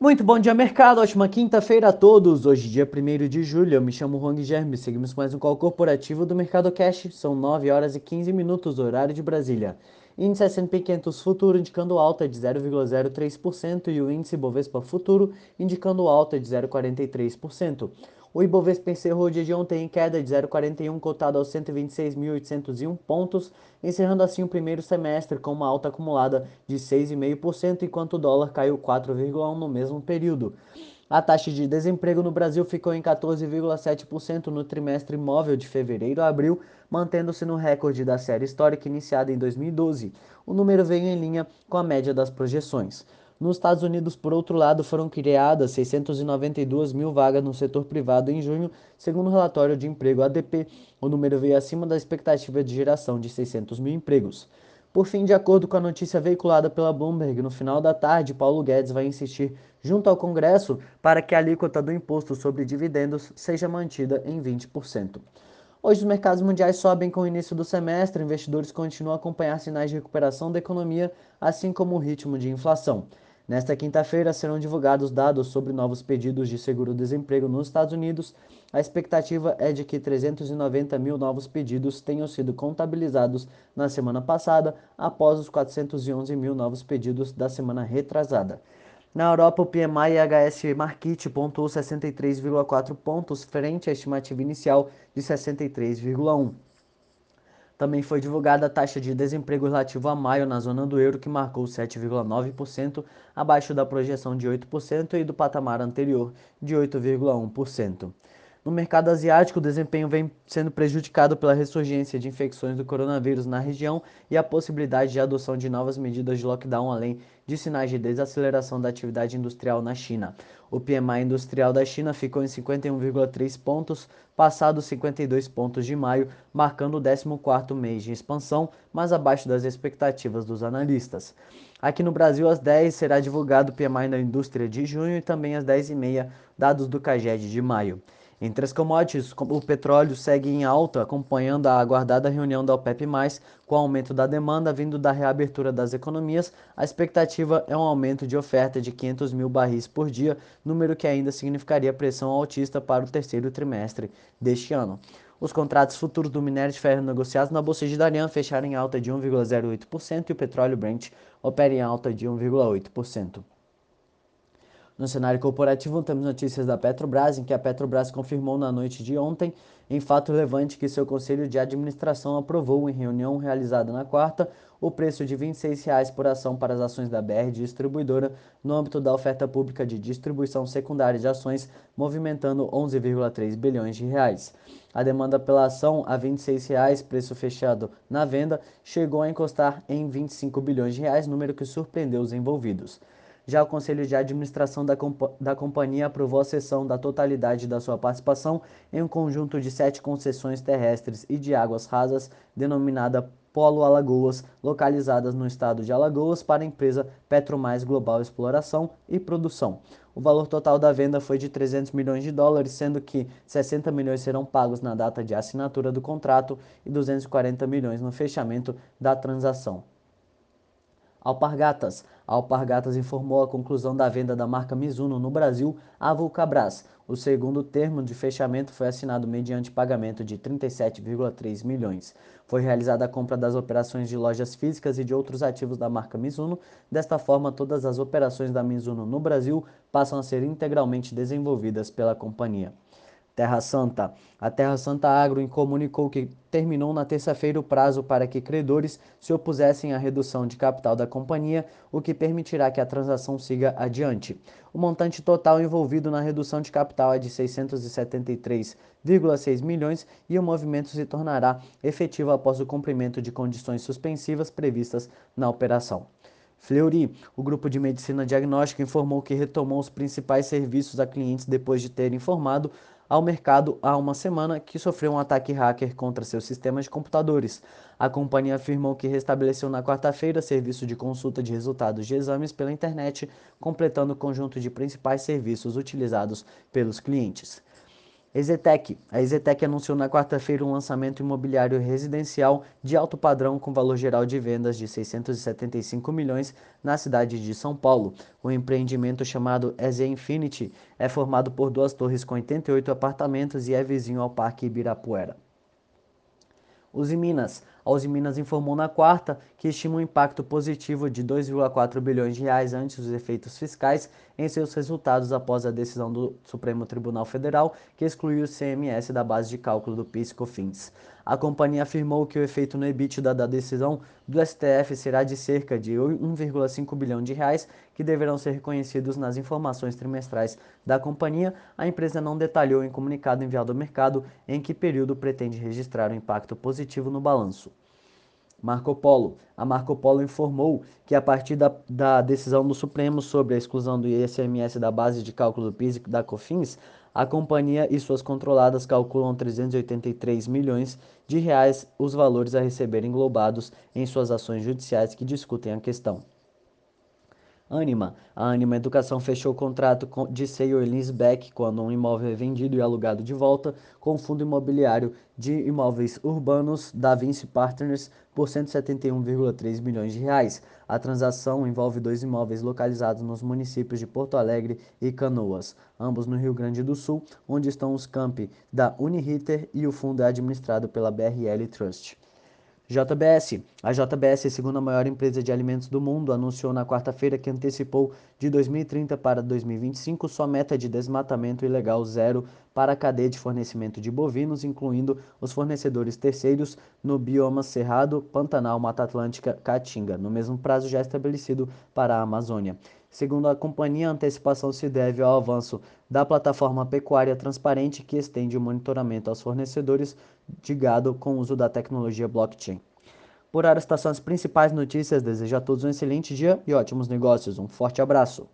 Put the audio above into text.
Muito bom dia, mercado. Ótima quinta-feira a todos. Hoje, dia 1 de julho, eu me chamo Rong Germe. Seguimos mais um call corporativo do Mercado Cash. São 9 horas e 15 minutos, horário de Brasília. Índice S&P 500 Futuro indicando alta de 0,03% e o índice Bovespa Futuro indicando alta de 0,43%. O Ibovespa encerrou o dia de ontem em queda de 0,41, cotado aos 126.801 pontos, encerrando assim o primeiro semestre com uma alta acumulada de 6,5%, enquanto o dólar caiu 4,1% no mesmo período. A taxa de desemprego no Brasil ficou em 14,7% no trimestre móvel de fevereiro a abril, mantendo-se no recorde da série histórica iniciada em 2012. O número veio em linha com a média das projeções. Nos Estados Unidos, por outro lado, foram criadas 692 mil vagas no setor privado em junho, segundo o relatório de emprego ADP. O número veio acima da expectativa de geração de 600 mil empregos. Por fim, de acordo com a notícia veiculada pela Bloomberg, no final da tarde, Paulo Guedes vai insistir junto ao Congresso para que a alíquota do imposto sobre dividendos seja mantida em 20%. Hoje os mercados mundiais sobem com o início do semestre, investidores continuam a acompanhar sinais de recuperação da economia, assim como o ritmo de inflação. Nesta quinta-feira serão divulgados dados sobre novos pedidos de seguro-desemprego nos Estados Unidos. A expectativa é de que 390 mil novos pedidos tenham sido contabilizados na semana passada, após os 411 mil novos pedidos da semana retrasada. Na Europa, o PMI IHS Markit pontuou 63,4 pontos frente à estimativa inicial de 63,1. Também foi divulgada a taxa de desemprego relativo a maio na zona do euro, que marcou 7,9%, abaixo da projeção de 8% e do patamar anterior de 8,1%. No mercado asiático, o desempenho vem sendo prejudicado pela ressurgência de infecções do coronavírus na região e a possibilidade de adoção de novas medidas de lockdown, além de sinais de desaceleração da atividade industrial na China. O PMI industrial da China ficou em 51,3 pontos, passado 52 pontos de maio, marcando o 14º mês de expansão, mas abaixo das expectativas dos analistas. Aqui no Brasil, às 10 será divulgado o PMI da indústria de junho e também às 10h30 dados do CAGED de maio. Entre as commodities, o petróleo segue em alta, acompanhando a aguardada reunião da OPEP+, com o aumento da demanda vindo da reabertura das economias. A expectativa é um aumento de oferta de 500 mil barris por dia, número que ainda significaria pressão altista para o terceiro trimestre deste ano. Os contratos futuros do minério de ferro negociados na Bolsa de Darian fecharam em alta de 1,08% e o petróleo Brent opera em alta de 1,8%. No cenário corporativo, temos notícias da Petrobras, em que a Petrobras confirmou na noite de ontem, em fato relevante, que seu conselho de administração aprovou, em reunião realizada na quarta, o preço de R$ 26,00 por ação para as ações da BR Distribuidora, no âmbito da oferta pública de distribuição secundária de ações, movimentando 11,3 bilhões de reais. A demanda pela ação a R$ 26,00, preço fechado na venda, chegou a encostar em 25 bilhões de reais, número que surpreendeu os envolvidos. Já o Conselho de Administração da, comp da companhia aprovou a cessão da totalidade da sua participação em um conjunto de sete concessões terrestres e de águas rasas, denominada Polo Alagoas, localizadas no estado de Alagoas, para a empresa Petromais Global Exploração e Produção. O valor total da venda foi de 300 milhões de dólares, sendo que 60 milhões serão pagos na data de assinatura do contrato e 240 milhões no fechamento da transação. Alpargatas. A Alpargatas informou a conclusão da venda da marca Mizuno no Brasil à Vulcabras. O segundo termo de fechamento foi assinado mediante pagamento de 37,3 milhões. Foi realizada a compra das operações de lojas físicas e de outros ativos da marca Mizuno. Desta forma, todas as operações da Mizuno no Brasil passam a ser integralmente desenvolvidas pela companhia. Terra Santa. A Terra Santa Agro comunicou que terminou na terça-feira o prazo para que credores se opusessem à redução de capital da companhia, o que permitirá que a transação siga adiante. O montante total envolvido na redução de capital é de 673,6 milhões e o movimento se tornará efetivo após o cumprimento de condições suspensivas previstas na operação. Fleury, o grupo de medicina diagnóstica, informou que retomou os principais serviços a clientes depois de ter informado ao mercado há uma semana que sofreu um ataque hacker contra seus sistemas de computadores. A companhia afirmou que restabeleceu na quarta-feira serviço de consulta de resultados de exames pela internet, completando o conjunto de principais serviços utilizados pelos clientes. Exetec. A Exetec anunciou na quarta-feira um lançamento imobiliário residencial de alto padrão com valor geral de vendas de 675 milhões na cidade de São Paulo. O empreendimento chamado EZ Infinity é formado por duas torres com 88 apartamentos e é vizinho ao Parque Ibirapuera. Os Minas. A Uzi Minas informou na quarta que estima um impacto positivo de 2,4 bilhões de reais antes dos efeitos fiscais em seus resultados após a decisão do Supremo Tribunal Federal que excluiu o CMS da base de cálculo do PIS/COFINS. A companhia afirmou que o efeito no EBITDA da decisão do STF será de cerca de 1,5 bilhão de reais que deverão ser reconhecidos nas informações trimestrais da companhia. A empresa não detalhou em comunicado enviado ao mercado em que período pretende registrar o impacto positivo no balanço. Marco Polo. A Marco Polo informou que, a partir da, da, decisão do Supremo sobre a exclusão do ICMS da base de cálculo do PIS e da COFINS, a companhia e suas controladas calculam 383 milhões de reais os valores a receber englobados em suas ações judiciais que discutem a questão. Anima. A Anima Educação fechou o contrato de sale or leaseback quando um imóvel é vendido e alugado de volta com o fundo imobiliário de imóveis urbanos da Vinci Partners por 171,3 milhões de reais. A transação envolve dois imóveis localizados nos municípios de Porto Alegre e Canoas, ambos no Rio Grande do Sul, onde estão os campi da Uniriter e o fundo é administrado pela BRL Trust. JBS. A JBS, a segunda maior empresa de alimentos do mundo, anunciou na quarta-feira que antecipou de 2030 para 2025 sua meta de desmatamento ilegal zero para a cadeia de fornecimento de bovinos, incluindo os fornecedores terceiros no bioma Cerrado, Pantanal, Mata Atlântica, Caatinga, no mesmo prazo já estabelecido para a Amazônia. Segundo a companhia, a antecipação se deve ao avanço da plataforma pecuária transparente que estende o monitoramento aos fornecedores de gado com o uso da tecnologia blockchain. Por hora, estas são as principais notícias. Desejo a todos um excelente dia e ótimos negócios. Um forte abraço.